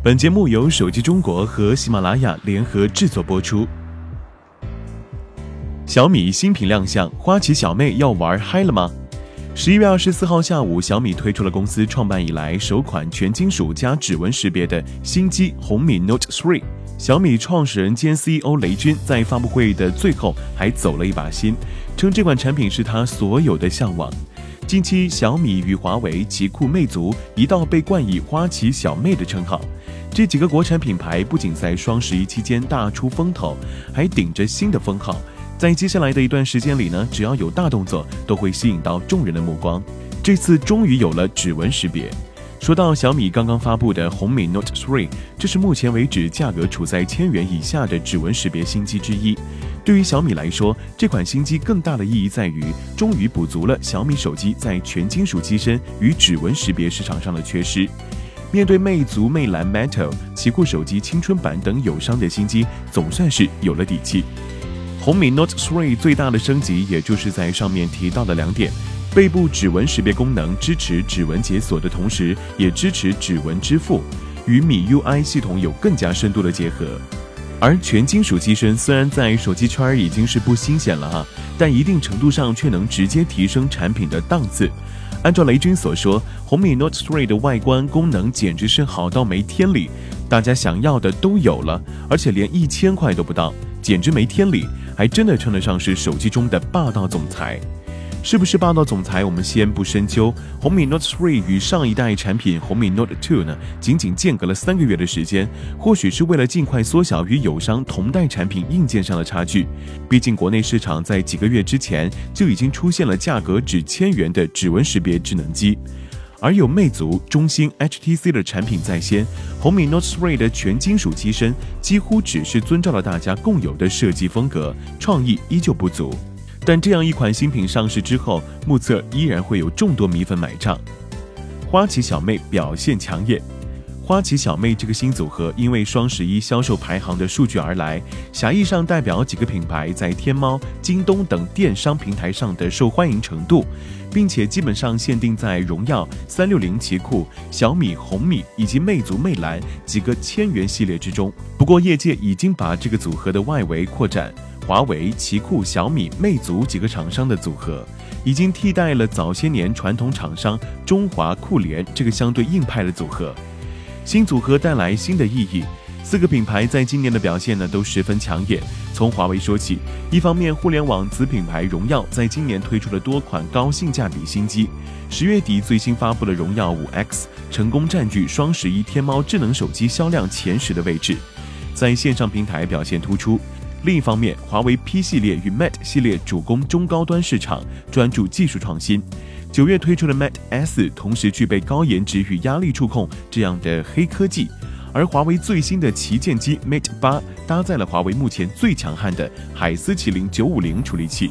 本节目由手机中国和喜马拉雅联合制作播出。小米新品亮相，花旗小妹要玩嗨了吗？十一月二十四号下午，小米推出了公司创办以来首款全金属加指纹识别的新机红米 Note Three。小米创始人兼 CEO 雷军在发布会的最后还走了一把心，称这款产品是他所有的向往。近期，小米与华为、奇酷、魅族一道被冠以“花旗小妹”的称号。这几个国产品牌不仅在双十一期间大出风头，还顶着新的封号。在接下来的一段时间里呢，只要有大动作，都会吸引到众人的目光。这次终于有了指纹识别。说到小米刚刚发布的红米 Note 3，这是目前为止价格处在千元以下的指纹识别新机之一。对于小米来说，这款新机更大的意义在于，终于补足了小米手机在全金属机身与指纹识别市场上的缺失。面对魅族、魅蓝 Metal、奇酷手机青春版等友商的新机，总算是有了底气。红米 Note 3最大的升级，也就是在上面提到的两点：背部指纹识别功能支持指纹解锁的同时，也支持指纹支付，与米 UI 系统有更加深度的结合。而全金属机身虽然在手机圈已经是不新鲜了哈，但一定程度上却能直接提升产品的档次。按照雷军所说，红米 Note 3的外观功能简直是好到没天理，大家想要的都有了，而且连一千块都不到，简直没天理，还真的称得上是手机中的霸道总裁。是不是霸道总裁？我们先不深究。红米 Note 3与上一代产品红米 Note 2呢，仅仅间隔了三个月的时间，或许是为了尽快缩小与友商同代产品硬件上的差距。毕竟国内市场在几个月之前就已经出现了价格只千元的指纹识别智能机，而有魅族、中兴、HTC 的产品在先，红米 Note 3的全金属机身几乎只是遵照了大家共有的设计风格，创意依旧不足。但这样一款新品上市之后，目测依然会有众多米粉买账。花旗小妹表现抢眼，花旗小妹这个新组合因为双十一销售排行的数据而来，狭义上代表几个品牌在天猫、京东等电商平台上的受欢迎程度，并且基本上限定在荣耀、三六零、奇酷、小米、红米以及魅族、魅蓝几个千元系列之中。不过，业界已经把这个组合的外围扩展。华为、奇酷、小米、魅族几个厂商的组合，已经替代了早些年传统厂商中华、酷联这个相对硬派的组合。新组合带来新的意义，四个品牌在今年的表现呢都十分抢眼。从华为说起，一方面，互联网子品牌荣耀在今年推出了多款高性价比新机，十月底最新发布的荣耀五 X 成功占据双十一天猫智能手机销量前十的位置，在线上平台表现突出。另一方面，华为 P 系列与 Mate 系列主攻中高端市场，专注技术创新。九月推出的 Mate S 同时具备高颜值与压力触控这样的黑科技，而华为最新的旗舰机 Mate 八搭载了华为目前最强悍的海思麒麟九五零处理器，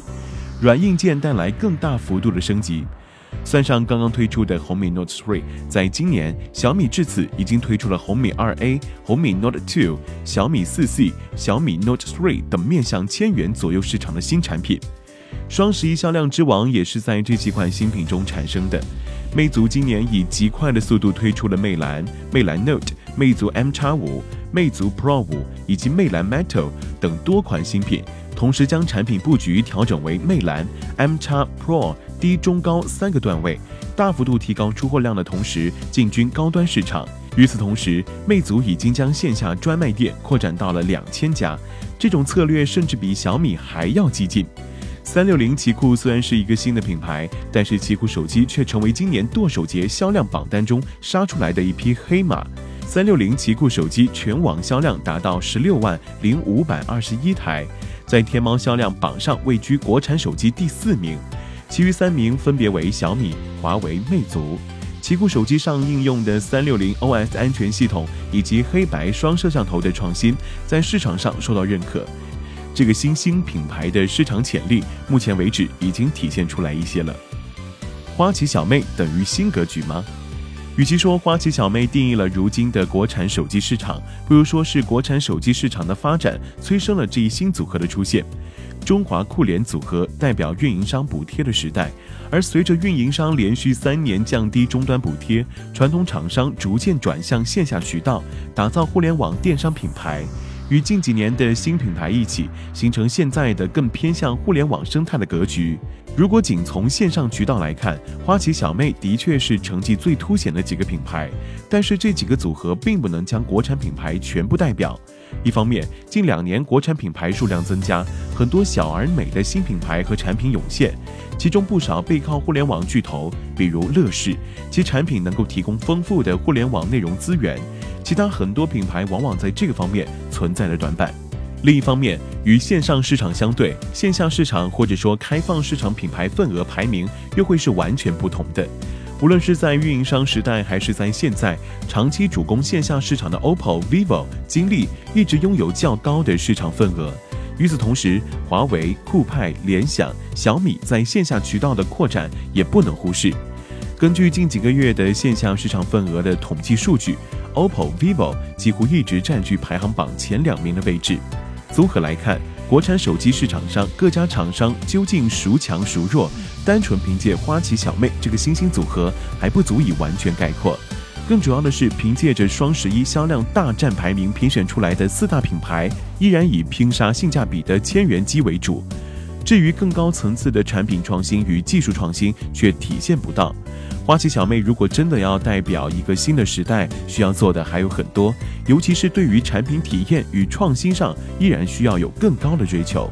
软硬件带来更大幅度的升级。算上刚刚推出的红米 Note 3，在今年，小米至此已经推出了红米 2A、红米 Note 2、小米 4C、小米 Note 3等面向千元左右市场的新产品。双十一销量之王也是在这几款新品中产生的。魅族今年以极快的速度推出了魅蓝、魅蓝 Note、魅族 M 叉五、魅族 Pro 五以及魅蓝 Metal 等多款新品，同时将产品布局调整为魅蓝、M 叉 Pro。低、中、高三个段位，大幅度提高出货量的同时，进军高端市场。与此同时，魅族已经将线下专卖店扩展到了两千家，这种策略甚至比小米还要激进。三六零奇酷虽然是一个新的品牌，但是奇酷手机却成为今年剁手节销量榜单中杀出来的一匹黑马。三六零奇酷手机全网销量达到十六万零五百二十一台，在天猫销量榜上位居国产手机第四名。其余三名分别为小米、华为、魅族。奇酷手机上应用的三六零 OS 安全系统以及黑白双摄像头的创新，在市场上受到认可。这个新兴品牌的市场潜力，目前为止已经体现出来一些了。花旗小妹等于新格局吗？与其说花旗小妹定义了如今的国产手机市场，不如说是国产手机市场的发展催生了这一新组合的出现。中华酷联组合代表运营商补贴的时代，而随着运营商连续三年降低终端补贴，传统厂商逐渐转向线下渠道，打造互联网电商品牌。与近几年的新品牌一起，形成现在的更偏向互联网生态的格局。如果仅从线上渠道来看，花旗小妹的确是成绩最凸显的几个品牌，但是这几个组合并不能将国产品牌全部代表。一方面，近两年国产品牌数量增加，很多小而美的新品牌和产品涌现，其中不少背靠互联网巨头，比如乐视，其产品能够提供丰富的互联网内容资源。其他很多品牌往往在这个方面存在着短板。另一方面，与线上市场相对，线下市场或者说开放市场品牌份额排名又会是完全不同的。无论是在运营商时代，还是在现在，长期主攻线下市场的 OPPO、vivo、金立一直拥有较高的市场份额。与此同时，华为、酷派、联想、小米在线下渠道的扩展也不能忽视。根据近几个月的线下市场份额的统计数据。OPPO、vivo 几乎一直占据排行榜前两名的位置。综合来看，国产手机市场上各家厂商究竟孰强孰弱，单纯凭借花旗小妹这个新兴组合还不足以完全概括。更主要的是，凭借着双十一销量大战排名评选出来的四大品牌，依然以拼杀性价比的千元机为主。至于更高层次的产品创新与技术创新，却体现不到。花旗小妹如果真的要代表一个新的时代，需要做的还有很多，尤其是对于产品体验与创新上，依然需要有更高的追求。